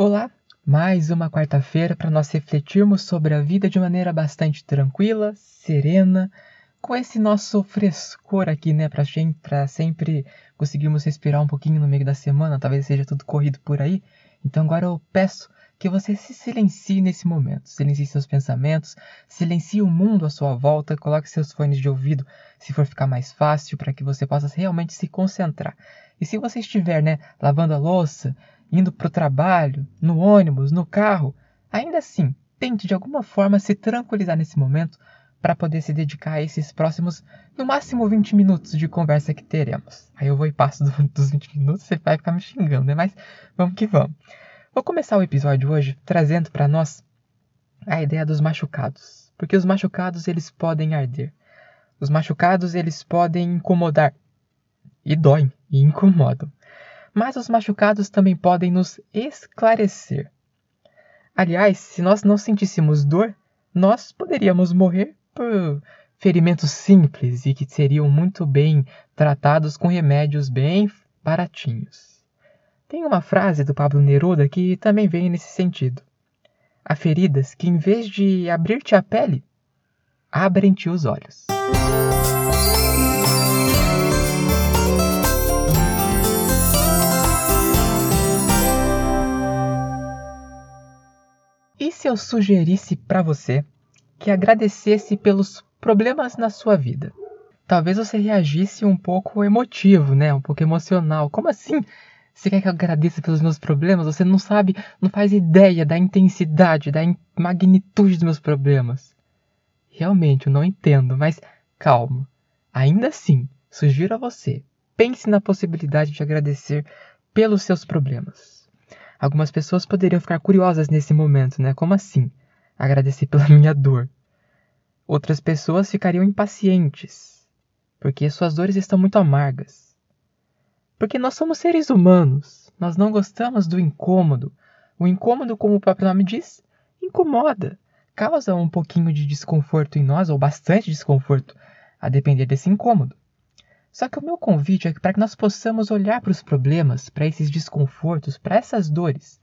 Olá, mais uma quarta-feira para nós refletirmos sobre a vida de maneira bastante tranquila, serena, com esse nosso frescor aqui, né, para para sempre conseguirmos respirar um pouquinho no meio da semana, talvez seja tudo corrido por aí. Então agora eu peço que você se silencie nesse momento. Silencie seus pensamentos, silencie o mundo à sua volta, coloque seus fones de ouvido se for ficar mais fácil para que você possa realmente se concentrar. E se você estiver, né, lavando a louça, indo para o trabalho, no ônibus, no carro, ainda assim, tente de alguma forma se tranquilizar nesse momento para poder se dedicar a esses próximos, no máximo 20 minutos de conversa que teremos. Aí eu vou e passo dos 20 minutos, você vai ficar me xingando, né? Mas vamos que vamos. Vou começar o episódio hoje trazendo para nós a ideia dos machucados, porque os machucados eles podem arder. Os machucados eles podem incomodar e doem e incomodam mas os machucados também podem nos esclarecer. Aliás, se nós não sentíssemos dor, nós poderíamos morrer por ferimentos simples e que seriam muito bem tratados com remédios bem baratinhos. Tem uma frase do Pablo Neruda que também vem nesse sentido. Há feridas que, em vez de abrir-te a pele, abrem-te os olhos. E se eu sugerisse para você que agradecesse pelos problemas na sua vida? Talvez você reagisse um pouco emotivo, né? Um pouco emocional. Como assim? Você quer que eu agradeça pelos meus problemas? Você não sabe, não faz ideia da intensidade, da magnitude dos meus problemas. Realmente, eu não entendo, mas calma. Ainda assim, sugiro a você, pense na possibilidade de agradecer pelos seus problemas. Algumas pessoas poderiam ficar curiosas nesse momento, né? Como assim? Agradecer pela minha dor. Outras pessoas ficariam impacientes, porque suas dores estão muito amargas. Porque nós somos seres humanos, nós não gostamos do incômodo. O incômodo, como o próprio nome diz, incomoda, causa um pouquinho de desconforto em nós, ou bastante desconforto, a depender desse incômodo. Só que o meu convite é para que nós possamos olhar para os problemas, para esses desconfortos, para essas dores,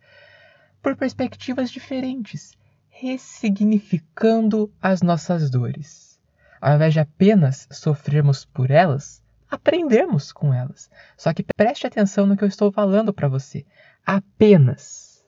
por perspectivas diferentes, ressignificando as nossas dores. Ao invés de apenas sofrermos por elas, aprendemos com elas. Só que preste atenção no que eu estou falando para você. Apenas.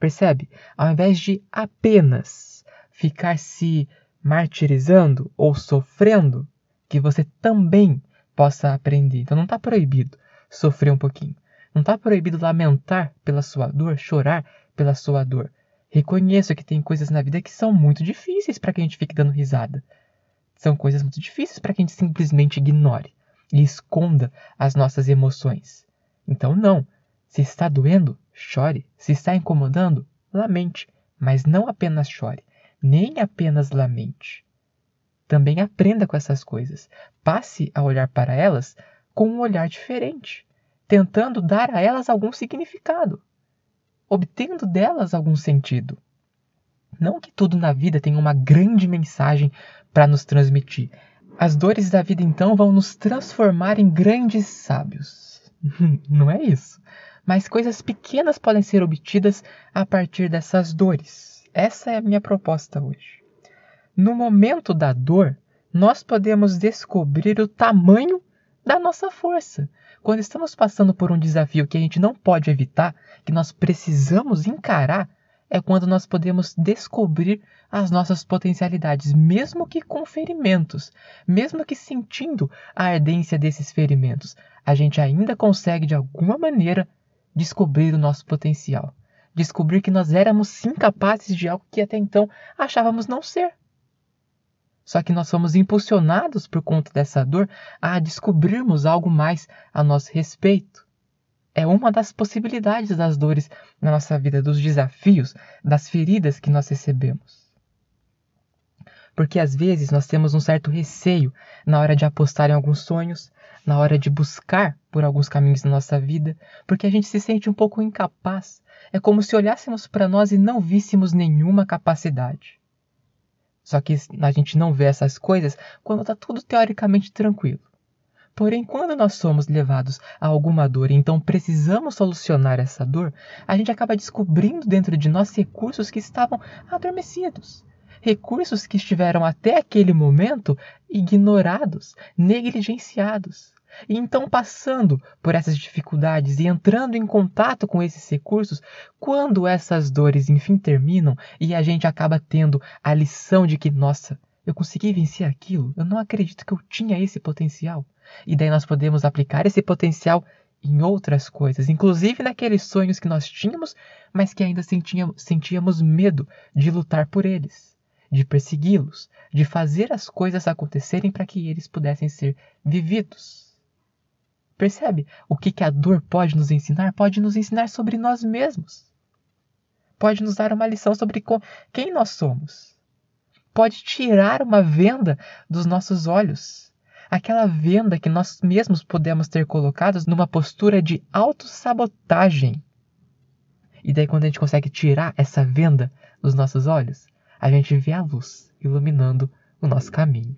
Percebe? Ao invés de apenas ficar se martirizando ou sofrendo, que você também possa aprender. Então não está proibido sofrer um pouquinho. Não está proibido lamentar pela sua dor, chorar pela sua dor. Reconheço que tem coisas na vida que são muito difíceis para que a gente fique dando risada. São coisas muito difíceis para que a gente simplesmente ignore e esconda as nossas emoções. Então, não. Se está doendo, chore. Se está incomodando, lamente. Mas não apenas chore, nem apenas lamente. Também aprenda com essas coisas. Passe a olhar para elas com um olhar diferente, tentando dar a elas algum significado, obtendo delas algum sentido. Não que tudo na vida tenha uma grande mensagem para nos transmitir. As dores da vida então vão nos transformar em grandes sábios. Não é isso. Mas coisas pequenas podem ser obtidas a partir dessas dores. Essa é a minha proposta hoje. No momento da dor, nós podemos descobrir o tamanho da nossa força. Quando estamos passando por um desafio que a gente não pode evitar, que nós precisamos encarar, é quando nós podemos descobrir as nossas potencialidades, mesmo que com ferimentos, mesmo que sentindo a ardência desses ferimentos, a gente ainda consegue de alguma maneira descobrir o nosso potencial, descobrir que nós éramos incapazes de algo que até então achávamos não ser. Só que nós somos impulsionados por conta dessa dor a descobrirmos algo mais a nosso respeito. É uma das possibilidades das dores na nossa vida, dos desafios, das feridas que nós recebemos. Porque às vezes nós temos um certo receio na hora de apostar em alguns sonhos, na hora de buscar por alguns caminhos na nossa vida, porque a gente se sente um pouco incapaz. É como se olhássemos para nós e não víssemos nenhuma capacidade. Só que a gente não vê essas coisas quando está tudo teoricamente tranquilo. Porém, quando nós somos levados a alguma dor e então precisamos solucionar essa dor, a gente acaba descobrindo dentro de nós recursos que estavam adormecidos. Recursos que estiveram até aquele momento ignorados, negligenciados. E então, passando por essas dificuldades e entrando em contato com esses recursos, quando essas dores enfim terminam e a gente acaba tendo a lição de que, nossa, eu consegui vencer aquilo, eu não acredito que eu tinha esse potencial. E daí nós podemos aplicar esse potencial em outras coisas, inclusive naqueles sonhos que nós tínhamos, mas que ainda sentíamos, sentíamos medo de lutar por eles, de persegui-los, de fazer as coisas acontecerem para que eles pudessem ser vividos. Percebe o que, que a dor pode nos ensinar? Pode nos ensinar sobre nós mesmos. Pode nos dar uma lição sobre quem nós somos. Pode tirar uma venda dos nossos olhos. Aquela venda que nós mesmos podemos ter colocados numa postura de autossabotagem. E daí, quando a gente consegue tirar essa venda dos nossos olhos, a gente vê a luz iluminando o nosso caminho.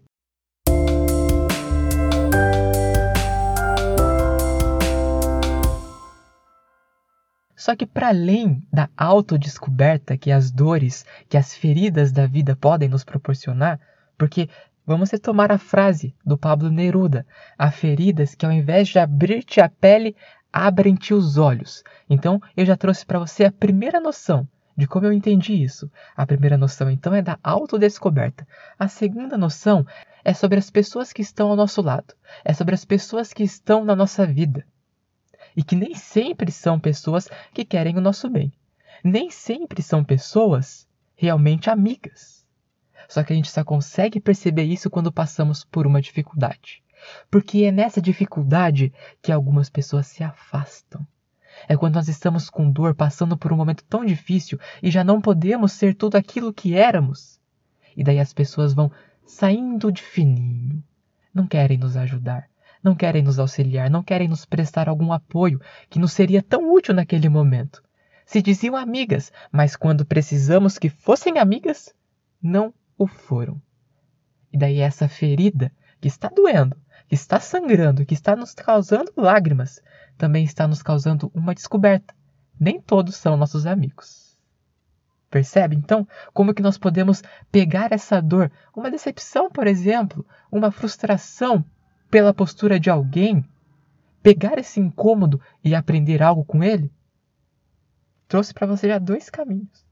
Só que para além da autodescoberta que as dores, que as feridas da vida podem nos proporcionar, porque vamos retomar a frase do Pablo Neruda: há feridas que ao invés de abrir-te a pele, abrem-te os olhos. Então eu já trouxe para você a primeira noção de como eu entendi isso. A primeira noção então é da autodescoberta. A segunda noção é sobre as pessoas que estão ao nosso lado, é sobre as pessoas que estão na nossa vida e que nem sempre são pessoas que querem o nosso bem. Nem sempre são pessoas realmente amigas. Só que a gente só consegue perceber isso quando passamos por uma dificuldade. Porque é nessa dificuldade que algumas pessoas se afastam. É quando nós estamos com dor, passando por um momento tão difícil e já não podemos ser tudo aquilo que éramos. E daí as pessoas vão saindo de fininho, não querem nos ajudar, não querem nos auxiliar, não querem nos prestar algum apoio que nos seria tão útil naquele momento. Se diziam amigas, mas quando precisamos que fossem amigas, não o foram. E daí essa ferida que está doendo, que está sangrando, que está nos causando lágrimas, também está nos causando uma descoberta. Nem todos são nossos amigos. Percebe então como que nós podemos pegar essa dor, uma decepção, por exemplo, uma frustração pela postura de alguém, pegar esse incômodo e aprender algo com ele? Trouxe para você já dois caminhos.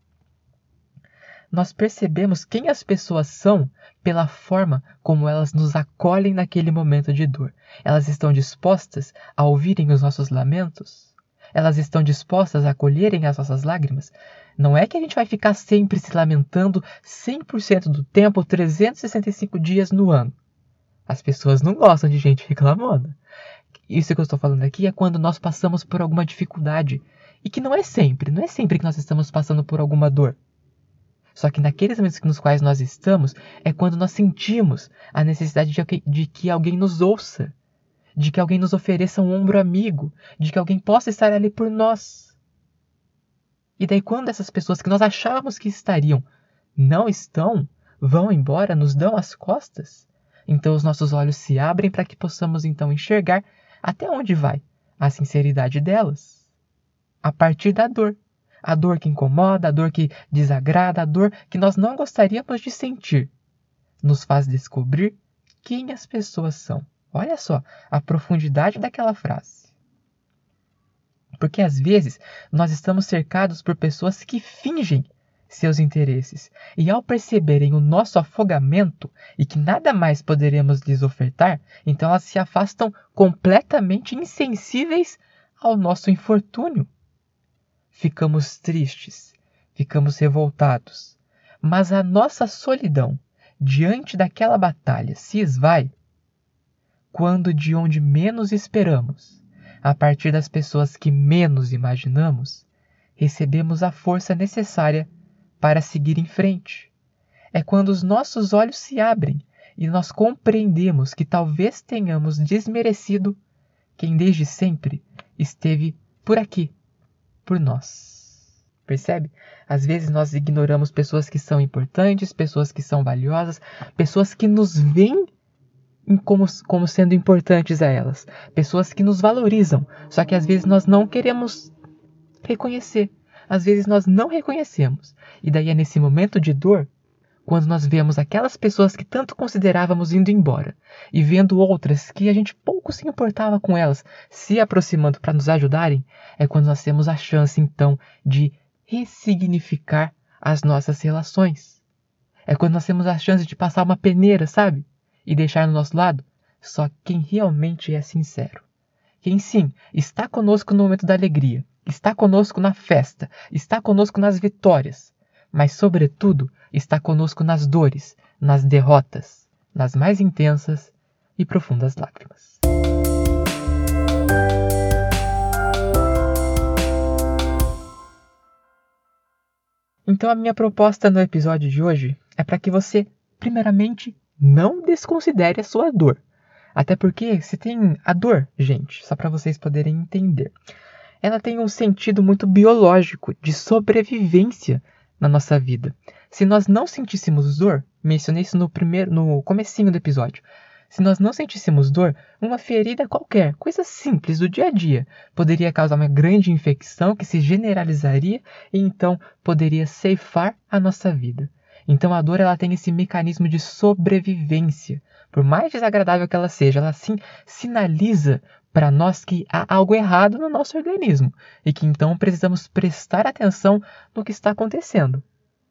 Nós percebemos quem as pessoas são pela forma como elas nos acolhem naquele momento de dor. Elas estão dispostas a ouvirem os nossos lamentos? Elas estão dispostas a acolherem as nossas lágrimas? Não é que a gente vai ficar sempre se lamentando 100% do tempo, 365 dias no ano. As pessoas não gostam de gente reclamando. Isso que eu estou falando aqui é quando nós passamos por alguma dificuldade. E que não é sempre, não é sempre que nós estamos passando por alguma dor. Só que naqueles momentos nos quais nós estamos é quando nós sentimos a necessidade de, de que alguém nos ouça, de que alguém nos ofereça um ombro amigo, de que alguém possa estar ali por nós. E daí, quando essas pessoas que nós achávamos que estariam não estão, vão embora, nos dão as costas, então os nossos olhos se abrem para que possamos então enxergar até onde vai a sinceridade delas. A partir da dor. A dor que incomoda, a dor que desagrada, a dor que nós não gostaríamos de sentir. Nos faz descobrir quem as pessoas são. Olha só a profundidade daquela frase. Porque às vezes nós estamos cercados por pessoas que fingem seus interesses. E ao perceberem o nosso afogamento e que nada mais poderemos lhes ofertar, então elas se afastam completamente insensíveis ao nosso infortúnio. Ficamos tristes, ficamos revoltados, mas a nossa solidão diante daquela batalha se esvai quando de onde menos esperamos, a partir das pessoas que menos imaginamos, recebemos a força necessária para seguir em frente. É quando os nossos olhos se abrem e nós compreendemos que talvez tenhamos desmerecido quem desde sempre esteve por aqui, por nós. Percebe? Às vezes nós ignoramos pessoas que são importantes, pessoas que são valiosas, pessoas que nos veem como, como sendo importantes a elas, pessoas que nos valorizam, só que às vezes nós não queremos reconhecer, às vezes nós não reconhecemos, e daí é nesse momento de dor quando nós vemos aquelas pessoas que tanto considerávamos indo embora e vendo outras que a gente pouco se importava com elas se aproximando para nos ajudarem, é quando nós temos a chance então de ressignificar as nossas relações. É quando nós temos a chance de passar uma peneira, sabe? E deixar no nosso lado só quem realmente é sincero. Quem sim está conosco no momento da alegria, está conosco na festa, está conosco nas vitórias, mas, sobretudo, está conosco nas dores, nas derrotas, nas mais intensas e profundas lágrimas. Então, a minha proposta no episódio de hoje é para que você, primeiramente, não desconsidere a sua dor. Até porque se tem a dor, gente, só para vocês poderem entender, ela tem um sentido muito biológico de sobrevivência na nossa vida. Se nós não sentíssemos dor, mencionei isso no primeiro, no comecinho do episódio. Se nós não sentíssemos dor, uma ferida qualquer, coisa simples do dia a dia, poderia causar uma grande infecção que se generalizaria e então poderia ceifar a nossa vida. Então a dor ela tem esse mecanismo de sobrevivência. Por mais desagradável que ela seja, ela sim sinaliza para nós que há algo errado no nosso organismo e que então precisamos prestar atenção no que está acontecendo.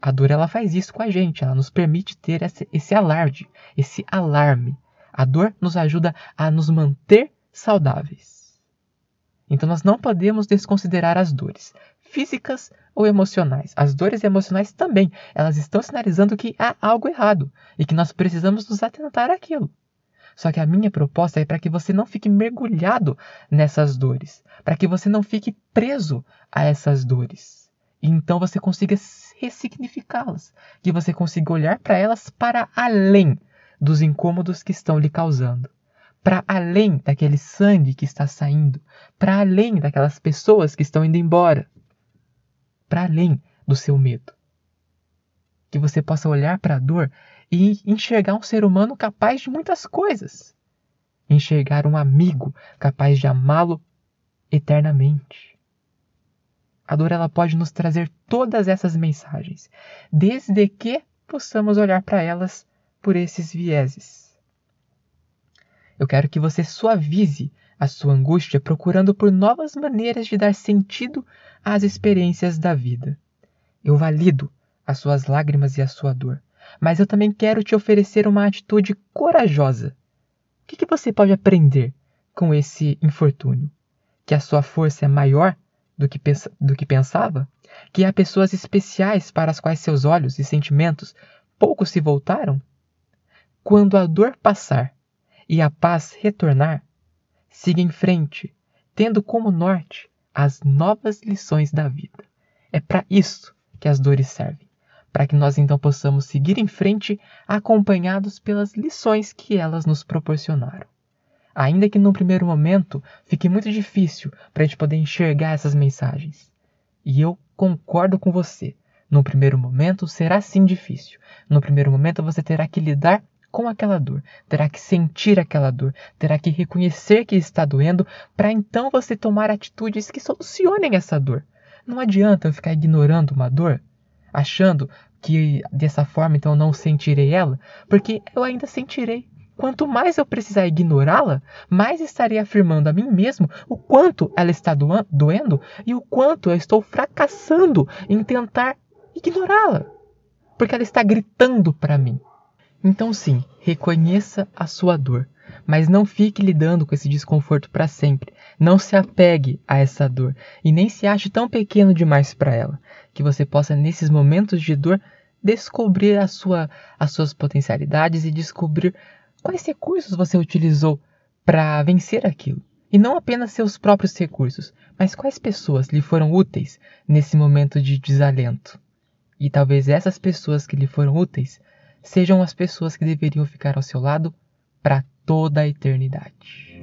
A dor ela faz isso com a gente, ela nos permite ter esse, esse alarde, esse alarme. A dor nos ajuda a nos manter saudáveis. Então nós não podemos desconsiderar as dores, físicas ou emocionais. As dores emocionais também, elas estão sinalizando que há algo errado e que nós precisamos nos atentar àquilo. Só que a minha proposta é para que você não fique mergulhado nessas dores, para que você não fique preso a essas dores. E então você consiga ressignificá-las, que você consiga olhar para elas para além dos incômodos que estão lhe causando, para além daquele sangue que está saindo, para além daquelas pessoas que estão indo embora, para além do seu medo. Que você possa olhar para a dor e enxergar um ser humano capaz de muitas coisas. Enxergar um amigo capaz de amá-lo eternamente. A dor ela pode nos trazer todas essas mensagens, desde que possamos olhar para elas por esses vieses. Eu quero que você suavize a sua angústia procurando por novas maneiras de dar sentido às experiências da vida. Eu valido as suas lágrimas e a sua dor mas eu também quero te oferecer uma atitude corajosa. O que, que você pode aprender com esse infortúnio? Que a sua força é maior do que, do que pensava? Que há pessoas especiais para as quais seus olhos e sentimentos pouco se voltaram? Quando a dor passar e a paz retornar, siga em frente, tendo como norte as novas lições da vida. É para isso que as dores servem para que nós então possamos seguir em frente acompanhados pelas lições que elas nos proporcionaram. Ainda que no primeiro momento fique muito difícil para a gente poder enxergar essas mensagens. E eu concordo com você. No primeiro momento será sim difícil. No primeiro momento você terá que lidar com aquela dor, terá que sentir aquela dor, terá que reconhecer que está doendo, para então você tomar atitudes que solucionem essa dor. Não adianta eu ficar ignorando uma dor achando que dessa forma então eu não sentirei ela, porque eu ainda sentirei. Quanto mais eu precisar ignorá-la, mais estarei afirmando a mim mesmo o quanto ela está doendo e o quanto eu estou fracassando em tentar ignorá-la, porque ela está gritando para mim. Então, sim, reconheça a sua dor, mas não fique lidando com esse desconforto para sempre. Não se apegue a essa dor e nem se ache tão pequeno demais para ela que você possa, nesses momentos de dor, descobrir a sua, as suas potencialidades e descobrir quais recursos você utilizou para vencer aquilo. E não apenas seus próprios recursos, mas quais pessoas lhe foram úteis nesse momento de desalento. E talvez essas pessoas que lhe foram úteis sejam as pessoas que deveriam ficar ao seu lado para toda a eternidade.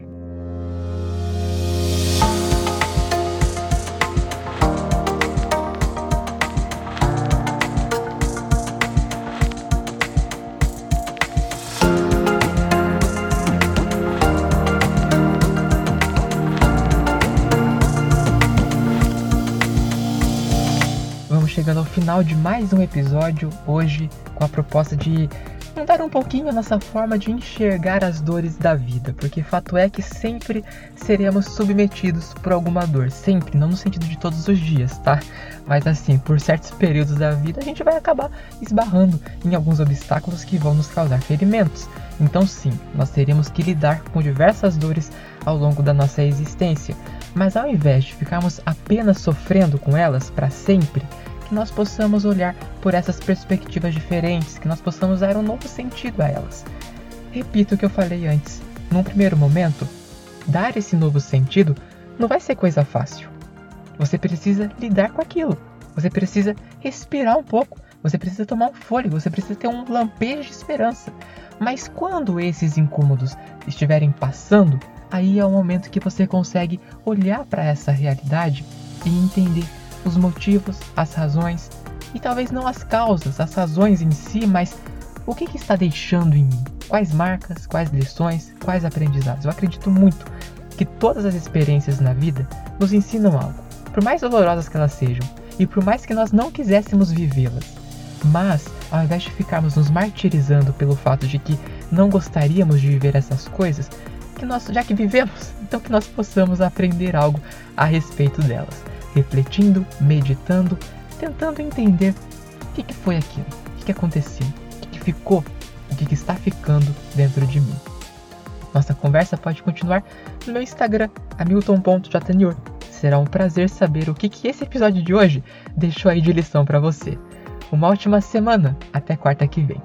Final de mais um episódio, hoje com a proposta de mudar um pouquinho a nossa forma de enxergar as dores da vida, porque fato é que sempre seremos submetidos por alguma dor, sempre, não no sentido de todos os dias, tá? Mas assim, por certos períodos da vida a gente vai acabar esbarrando em alguns obstáculos que vão nos causar ferimentos. Então sim, nós teremos que lidar com diversas dores ao longo da nossa existência, mas ao invés de ficarmos apenas sofrendo com elas para sempre, que nós possamos olhar por essas perspectivas diferentes, que nós possamos dar um novo sentido a elas. Repito o que eu falei antes. Num primeiro momento, dar esse novo sentido não vai ser coisa fácil. Você precisa lidar com aquilo. Você precisa respirar um pouco. Você precisa tomar um fôlego. Você precisa ter um lampejo de esperança. Mas quando esses incômodos estiverem passando, aí é o momento que você consegue olhar para essa realidade e entender os motivos, as razões e talvez não as causas, as razões em si, mas o que, que está deixando em mim? Quais marcas, quais lições, quais aprendizados? Eu acredito muito que todas as experiências na vida nos ensinam algo, por mais dolorosas que elas sejam e por mais que nós não quiséssemos vivê-las. Mas, ao invés de ficarmos nos martirizando pelo fato de que não gostaríamos de viver essas coisas, que nós, já que vivemos, então que nós possamos aprender algo a respeito delas refletindo, meditando, tentando entender o que, que foi aquilo, o que, que aconteceu, o que, que ficou, o que, que está ficando dentro de mim. Nossa conversa pode continuar no meu Instagram, hamilton.jnior. Será um prazer saber o que, que esse episódio de hoje deixou aí de lição para você. Uma ótima semana, até quarta que vem.